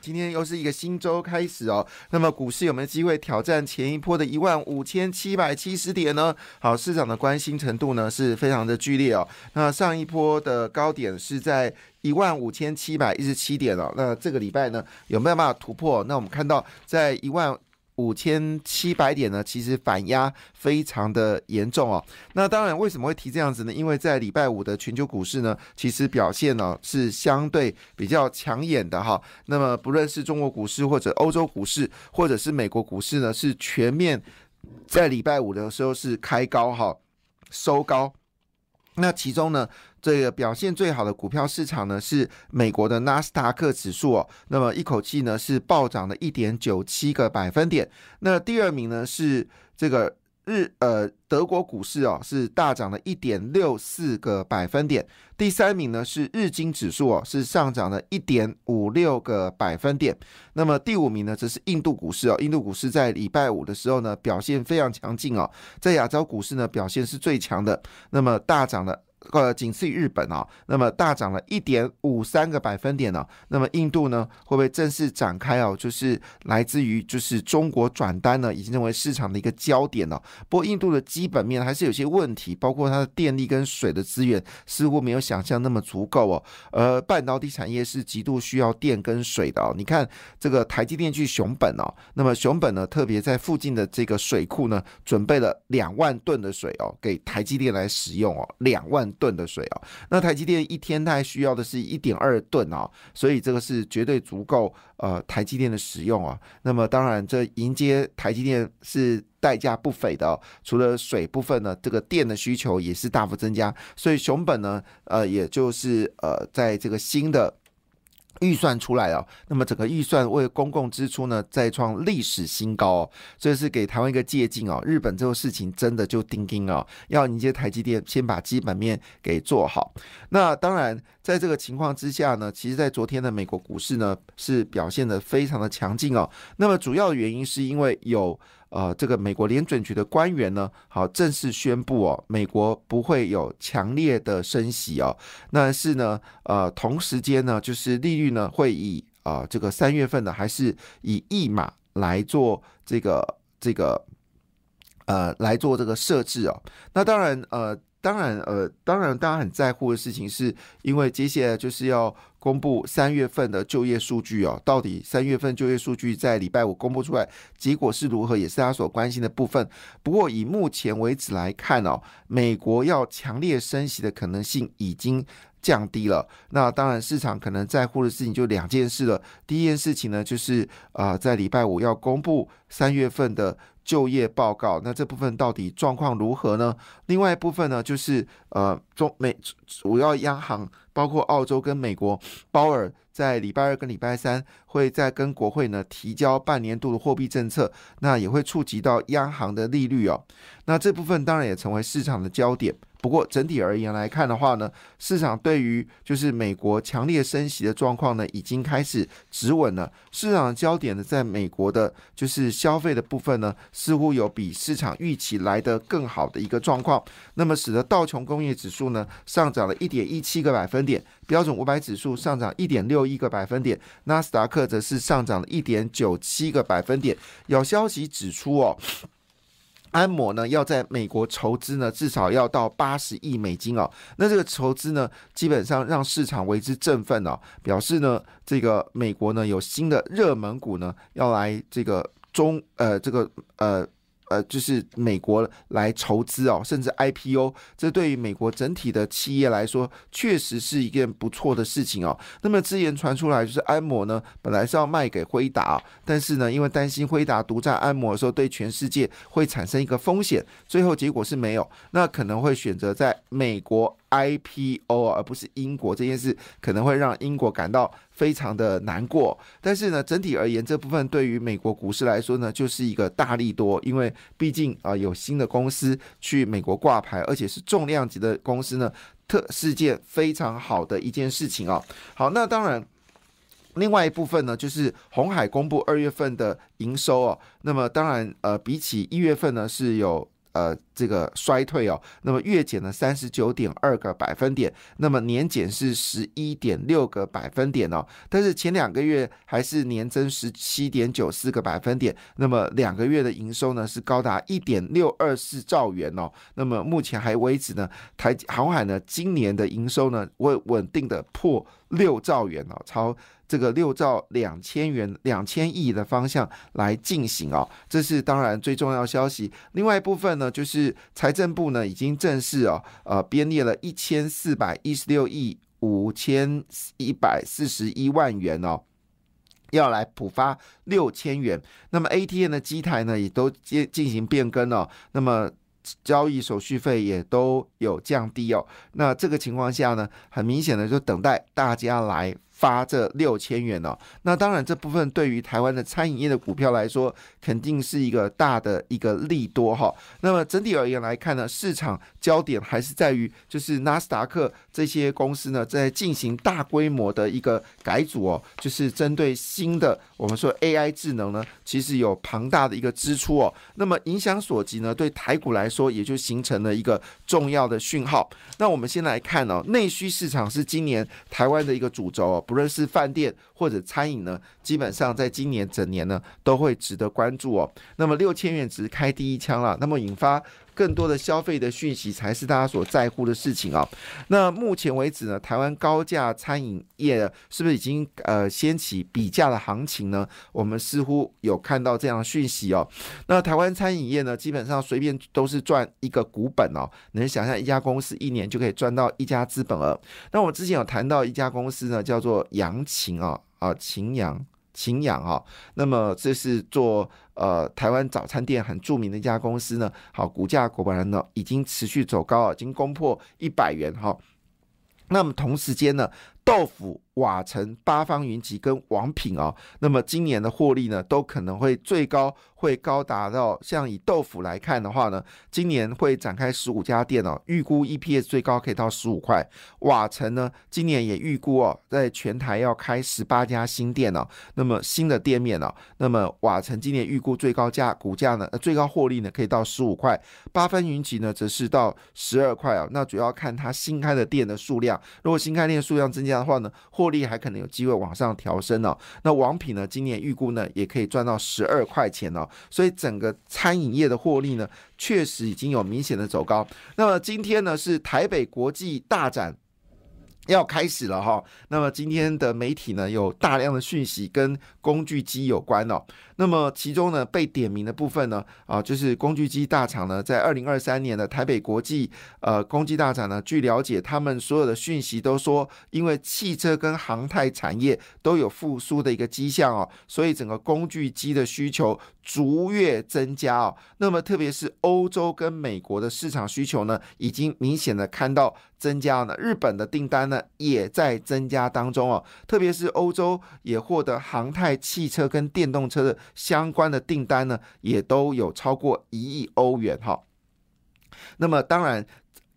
今天又是一个新周开始哦，那么股市有没有机会挑战前一波的一万五千七百七十点呢？好，市场的关心程度呢是非常的剧烈哦。那上一波的高点是在。一万五千七百一十七点了，那这个礼拜呢有没有办法突破？那我们看到在一万五千七百点呢，其实反压非常的严重哦。那当然为什么会提这样子呢？因为在礼拜五的全球股市呢，其实表现呢是相对比较抢眼的哈。那么不论是中国股市或者欧洲股市或者是美国股市呢，是全面在礼拜五的时候是开高哈，收高。那其中呢？这个表现最好的股票市场呢，是美国的纳斯达克指数哦。那么一口气呢是暴涨了一点九七个百分点。那第二名呢是这个日呃德国股市哦，是大涨了一点六四个百分点。第三名呢是日经指数哦，是上涨了一点五六个百分点。那么第五名呢则是印度股市哦，印度股市在礼拜五的时候呢表现非常强劲哦，在亚洲股市呢表现是最强的，那么大涨了。呃，仅次于日本啊，那么大涨了一点五三个百分点呢。那么印度呢，会不会正式展开哦？就是来自于就是中国转单呢，已经成为市场的一个焦点了。不过印度的基本面还是有些问题，包括它的电力跟水的资源似乎没有想象那么足够哦。而半导体产业是极度需要电跟水的哦。你看这个台积电去熊本哦，那么熊本呢，特别在附近的这个水库呢，准备了两万吨的水哦，给台积电来使用哦，两万。吨的水啊，那台积电一天它需要的是一点二吨啊，所以这个是绝对足够呃台积电的使用啊。那么当然，这迎接台积电是代价不菲的。除了水部分呢，这个电的需求也是大幅增加，所以熊本呢，呃，也就是呃，在这个新的。预算出来了，那么整个预算为公共支出呢再创历史新高哦，这是给台湾一个借鉴哦。日本这个事情真的就钉钉哦，要迎接台积电，先把基本面给做好。那当然，在这个情况之下呢，其实，在昨天的美国股市呢是表现的非常的强劲哦。那么主要原因是因为有。呃，这个美国联准局的官员呢，好正式宣布哦，美国不会有强烈的升息哦。那是呢，呃，同时间呢，就是利率呢会以啊这个三月份呢，还是以一码来做这个这个呃来做这个设置哦。那当然呃。当然，呃，当然，大家很在乎的事情，是因为接下来就是要公布三月份的就业数据哦。到底三月份就业数据在礼拜五公布出来，结果是如何，也是他所关心的部分。不过，以目前为止来看哦，美国要强烈升息的可能性已经降低了。那当然，市场可能在乎的事情就两件事了。第一件事情呢，就是啊，在礼拜五要公布三月份的。就业报告，那这部分到底状况如何呢？另外一部分呢，就是呃，中美主要央行，包括澳洲跟美国，鲍尔在礼拜二跟礼拜三会在跟国会呢提交半年度的货币政策，那也会触及到央行的利率哦。那这部分当然也成为市场的焦点。不过整体而言来看的话呢，市场对于就是美国强烈升息的状况呢，已经开始止稳了。市场的焦点呢，在美国的就是消费的部分呢，似乎有比市场预期来的更好的一个状况。那么使得道琼工业指数呢上涨了一点一七个百分点，标准五百指数上涨一点六一个百分点，纳斯达克则是上涨了一点九七个百分点。有消息指出哦。安摩呢要在美国筹资呢，至少要到八十亿美金哦。那这个筹资呢，基本上让市场为之振奋哦，表示呢，这个美国呢有新的热门股呢要来这个中呃这个呃。呃，就是美国来筹资哦，甚至 IPO，这对于美国整体的企业来说，确实是一件不错的事情哦。那么，之前传出来就是安摩呢，本来是要卖给辉达，但是呢，因为担心辉达独占安摩的时候，对全世界会产生一个风险，最后结果是没有，那可能会选择在美国。IPO 而不是英国这件事，可能会让英国感到非常的难过。但是呢，整体而言，这部分对于美国股市来说呢，就是一个大利多，因为毕竟啊，有新的公司去美国挂牌，而且是重量级的公司呢，特是件非常好的一件事情啊。好，那当然。另外一部分呢，就是红海公布二月份的营收哦。那么当然，呃，比起一月份呢，是有。呃，这个衰退哦，那么月减了三十九点二个百分点，那么年减是十一点六个百分点哦，但是前两个月还是年增十七点九四个百分点，那么两个月的营收呢是高达一点六二四兆元哦，那么目前还为止呢，台航海呢今年的营收呢会稳定的破六兆元哦，超。这个六兆两千元两千亿的方向来进行哦，这是当然最重要消息。另外一部分呢，就是财政部呢已经正式哦，呃编列了一千四百一十六亿五千一百四十一万元哦，要来补发六千元。那么 ATM 的机台呢也都进进行变更哦，那么交易手续费也都有降低哦。那这个情况下呢，很明显的就等待大家来。发这六千元哦，那当然这部分对于台湾的餐饮业的股票来说，肯定是一个大的一个利多哈。那么整体而言来看呢，市场焦点还是在于就是纳斯达克这些公司呢在进行大规模的一个改组哦，就是针对新的我们说 AI 智能呢，其实有庞大的一个支出哦。那么影响所及呢，对台股来说也就形成了一个重要的讯号。那我们先来看哦，内需市场是今年台湾的一个主轴哦。不论是饭店或者餐饮呢，基本上在今年整年呢都会值得关注哦。那么六千元只是开第一枪了，那么引发。更多的消费的讯息才是大家所在乎的事情啊。那目前为止呢，台湾高价餐饮业是不是已经呃掀起比价的行情呢？我们似乎有看到这样的讯息哦。那台湾餐饮业呢，基本上随便都是赚一个股本哦。能想象一家公司一年就可以赚到一家资本额？那我之前有谈到一家公司呢，叫做杨琴啊啊秦阳。秦阳啊，那么这是做呃台湾早餐店很著名的一家公司呢。好，股价果然呢已经持续走高，已经攻破一百元哈。那么同时间呢，豆腐。瓦城、八方云集跟王品哦，那么今年的获利呢，都可能会最高会高达到，像以豆腐来看的话呢，今年会展开十五家店哦，预估 EPS 最高可以到十五块。瓦城呢，今年也预估哦，在全台要开十八家新店哦，那么新的店面哦，那么瓦城今年预估最高价股价呢，最高获利呢可以到十五块。八方云集呢，则是到十二块哦，那主要看它新开的店的数量，如果新开店数量增加这样的话呢，获利还可能有机会往上调升哦。那王品呢，今年预估呢也可以赚到十二块钱哦。所以整个餐饮业的获利呢，确实已经有明显的走高。那么今天呢是台北国际大展。要开始了哈，那么今天的媒体呢有大量的讯息跟工具机有关哦。那么其中呢被点名的部分呢啊，就是工具机大厂呢在二零二三年的台北国际呃工具大厂呢，据了解他们所有的讯息都说，因为汽车跟航太产业都有复苏的一个迹象哦，所以整个工具机的需求逐月增加哦。那么特别是欧洲跟美国的市场需求呢，已经明显的看到增加了。日本的订单呢？也在增加当中哦，特别是欧洲也获得航太汽车跟电动车的相关的订单呢，也都有超过一亿欧元哈。那么当然，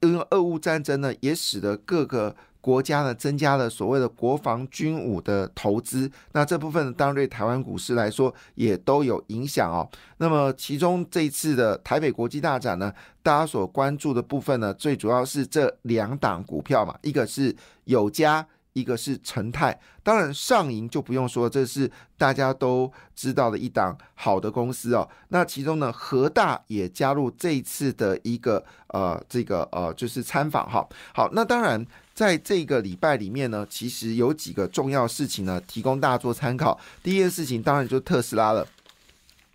因为俄乌战争呢，也使得各个。国家呢增加了所谓的国防军武的投资，那这部分当然对台湾股市来说也都有影响哦。那么其中这一次的台北国际大展呢，大家所关注的部分呢，最主要是这两档股票嘛，一个是有家，一个是成泰。当然上银就不用说，这是大家都知道的一档好的公司哦。那其中呢，和大也加入这一次的一个呃这个呃就是参访哈。好，那当然。在这个礼拜里面呢，其实有几个重要事情呢，提供大家做参考。第一件事情当然就特斯拉了。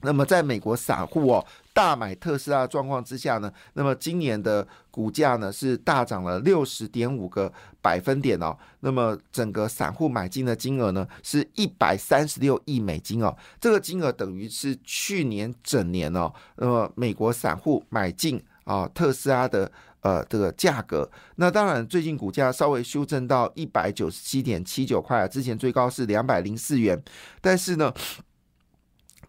那么在美国散户哦大买特斯拉状况之下呢，那么今年的股价呢是大涨了六十点五个百分点哦。那么整个散户买进的金额呢是一百三十六亿美金哦，这个金额等于是去年整年哦，那么美国散户买进啊特斯拉的。呃，这个价格，那当然最近股价稍微修正到一百九十七点七九块，之前最高是两百零四元，但是呢，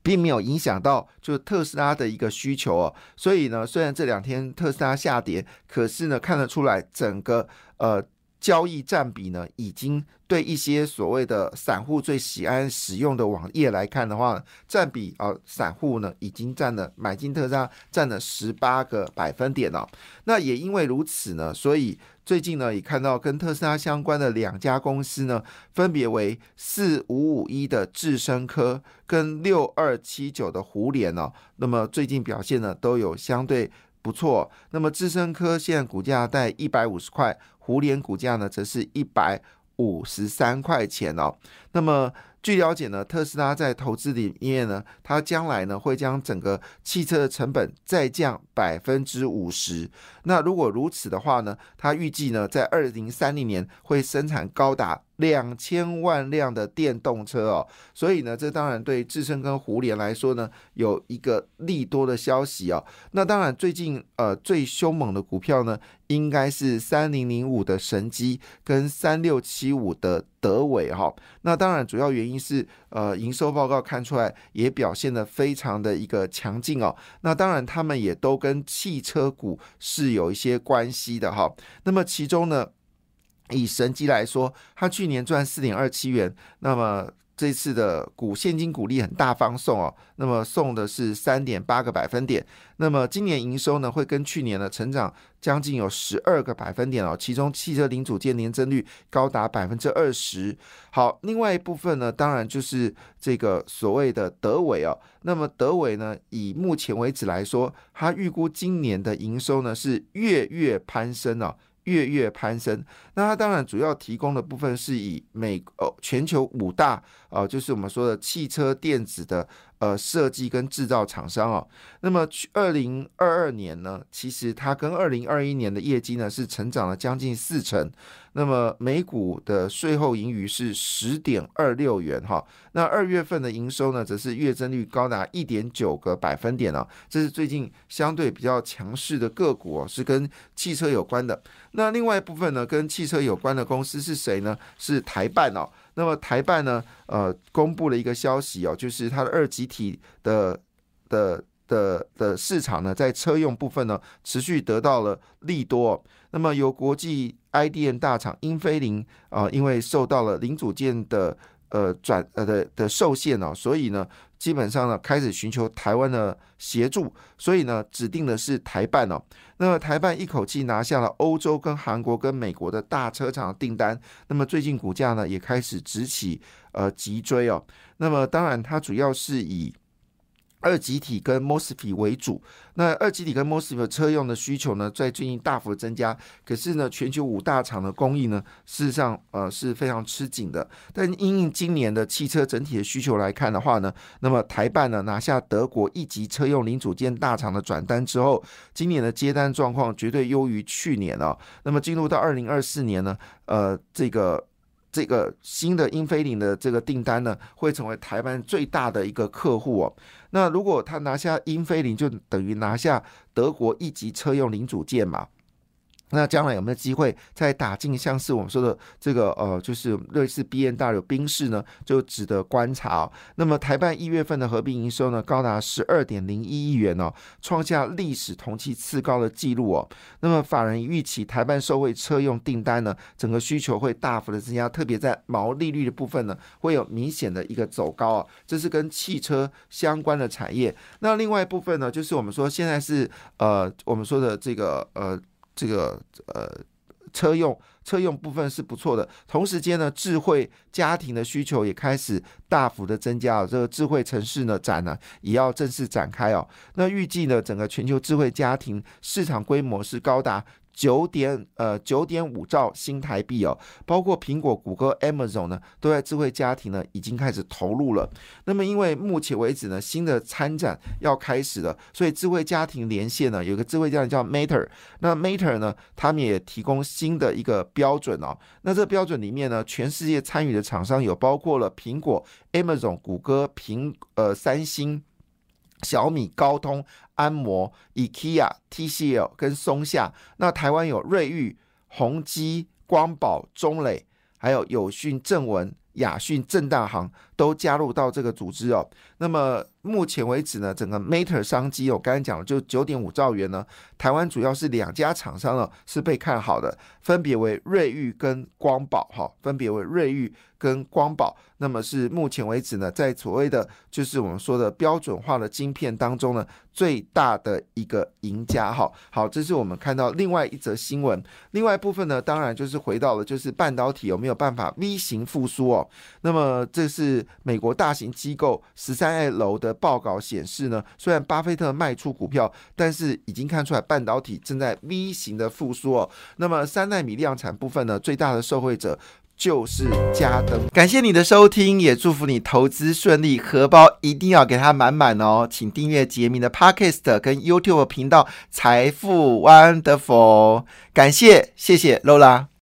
并没有影响到就是特斯拉的一个需求哦。所以呢，虽然这两天特斯拉下跌，可是呢，看得出来整个呃交易占比呢，已经对一些所谓的散户最喜爱使用的网页来看的话，占比啊，散户呢已经占了买进特斯拉占了十八个百分点了。那也因为如此呢，所以最近呢也看到跟特斯拉相关的两家公司呢，分别为四五五一的智深科跟六二七九的胡联哦，那么最近表现呢都有相对。不错，那么智深科现在股价在一百五十块，胡联股价呢则是一百五十三块钱哦。那么据了解呢，特斯拉在投资里面呢，它将来呢会将整个汽车的成本再降百分之五十。那如果如此的话呢，它预计呢在二零三零年会生产高达。两千万辆的电动车哦，所以呢，这当然对智深跟胡联来说呢，有一个利多的消息哦。那当然，最近呃最凶猛的股票呢，应该是三零零五的神机跟三六七五的德伟哈。那当然，主要原因是呃营收报告看出来也表现的非常的一个强劲哦。那当然，他们也都跟汽车股是有一些关系的哈。那么其中呢？以神机来说，它去年赚四点二七元，那么这次的股现金股利很大方送哦，那么送的是三点八个百分点，那么今年营收呢会跟去年的成长将近有十二个百分点哦，其中汽车零组件年增率高达百分之二十。好，另外一部分呢，当然就是这个所谓的德伟哦，那么德伟呢，以目前为止来说，它预估今年的营收呢是月月攀升哦。月月攀升，那它当然主要提供的部分是以美哦全球五大呃，就是我们说的汽车电子的。呃，设计跟制造厂商哦，那么去二零二二年呢，其实它跟二零二一年的业绩呢是成长了将近四成，那么每股的税后盈余是十点二六元哈，那二月份的营收呢，则是月增率高达一点九个百分点哦，这是最近相对比较强势的个股哦，是跟汽车有关的。那另外一部分呢，跟汽车有关的公司是谁呢？是台办哦。那么台办呢，呃，公布了一个消息哦，就是它的二级体的的的的市场呢，在车用部分呢，持续得到了利多。那么由国际 IDM 大厂英飞凌啊，因为受到了零组件的。呃，转呃的的受限哦，所以呢，基本上呢，开始寻求台湾的协助，所以呢，指定的是台办哦。那么台办一口气拿下了欧洲、跟韩国、跟美国的大车厂订单，那么最近股价呢也开始直起呃急追哦。那么当然，它主要是以。二极体跟 mosfet 为主，那二极体跟 mosfet 车用的需求呢，在最近大幅增加。可是呢，全球五大厂的供应呢，事实上呃是非常吃紧的。但因应今年的汽车整体的需求来看的话呢，那么台办呢拿下德国一级车用零组件大厂的转单之后，今年的接单状况绝对优于去年啊。那么进入到二零二四年呢，呃，这个。这个新的英菲凌的这个订单呢，会成为台湾最大的一个客户哦。那如果他拿下英菲凌，就等于拿下德国一级车用零组件嘛。那将来有没有机会再打进像是我们说的这个呃，就是类似 B N W 冰室呢？就值得观察哦。那么台办一月份的合并营收呢，高达十二点零一亿元哦，创下历史同期次高的纪录哦。那么法人预期台办受惠车用订单呢，整个需求会大幅的增加，特别在毛利率的部分呢，会有明显的一个走高啊。这是跟汽车相关的产业。那另外一部分呢，就是我们说现在是呃，我们说的这个呃。这个呃，车用车用部分是不错的，同时间呢，智慧家庭的需求也开始大幅的增加这个智慧城市呢展呢也要正式展开哦。那预计呢，整个全球智慧家庭市场规模是高达。九点呃九点五兆新台币哦，包括苹果、谷歌、Amazon 呢，都在智慧家庭呢已经开始投入了。那么因为目前为止呢，新的参展要开始了，所以智慧家庭连线呢，有个智慧家庭叫 Matter。那 Matter 呢，他们也提供新的一个标准哦。那这标准里面呢，全世界参与的厂商有包括了苹果、Amazon、谷歌、苹呃三星。小米、高通、安摩、IKEA、TCL 跟松下，那台湾有瑞昱、宏基、光宝、中磊，还有友讯、正文、雅讯、正大行都加入到这个组织哦。那么目前为止呢，整个 Mater 商机，我刚才讲了，就九点五兆元呢。台湾主要是两家厂商呢是被看好的，分别为瑞昱跟光宝哈，分别为瑞昱跟光宝。那么是目前为止呢，在所谓的就是我们说的标准化的晶片当中呢，最大的一个赢家哈。好，这是我们看到另外一则新闻。另外一部分呢，当然就是回到了就是半导体有没有办法 V 型复苏哦。那么这是美国大型机构十三 A 楼的的报告显示呢，虽然巴菲特卖出股票，但是已经看出来。半导体正在 V 型的复苏哦，那么三纳米量产部分呢，最大的受惠者就是嘉登。感谢你的收听，也祝福你投资顺利，荷包一定要给它满满哦。请订阅杰明的 Podcast 跟 YouTube 频道财富 Wonderful，感谢谢谢 Lola。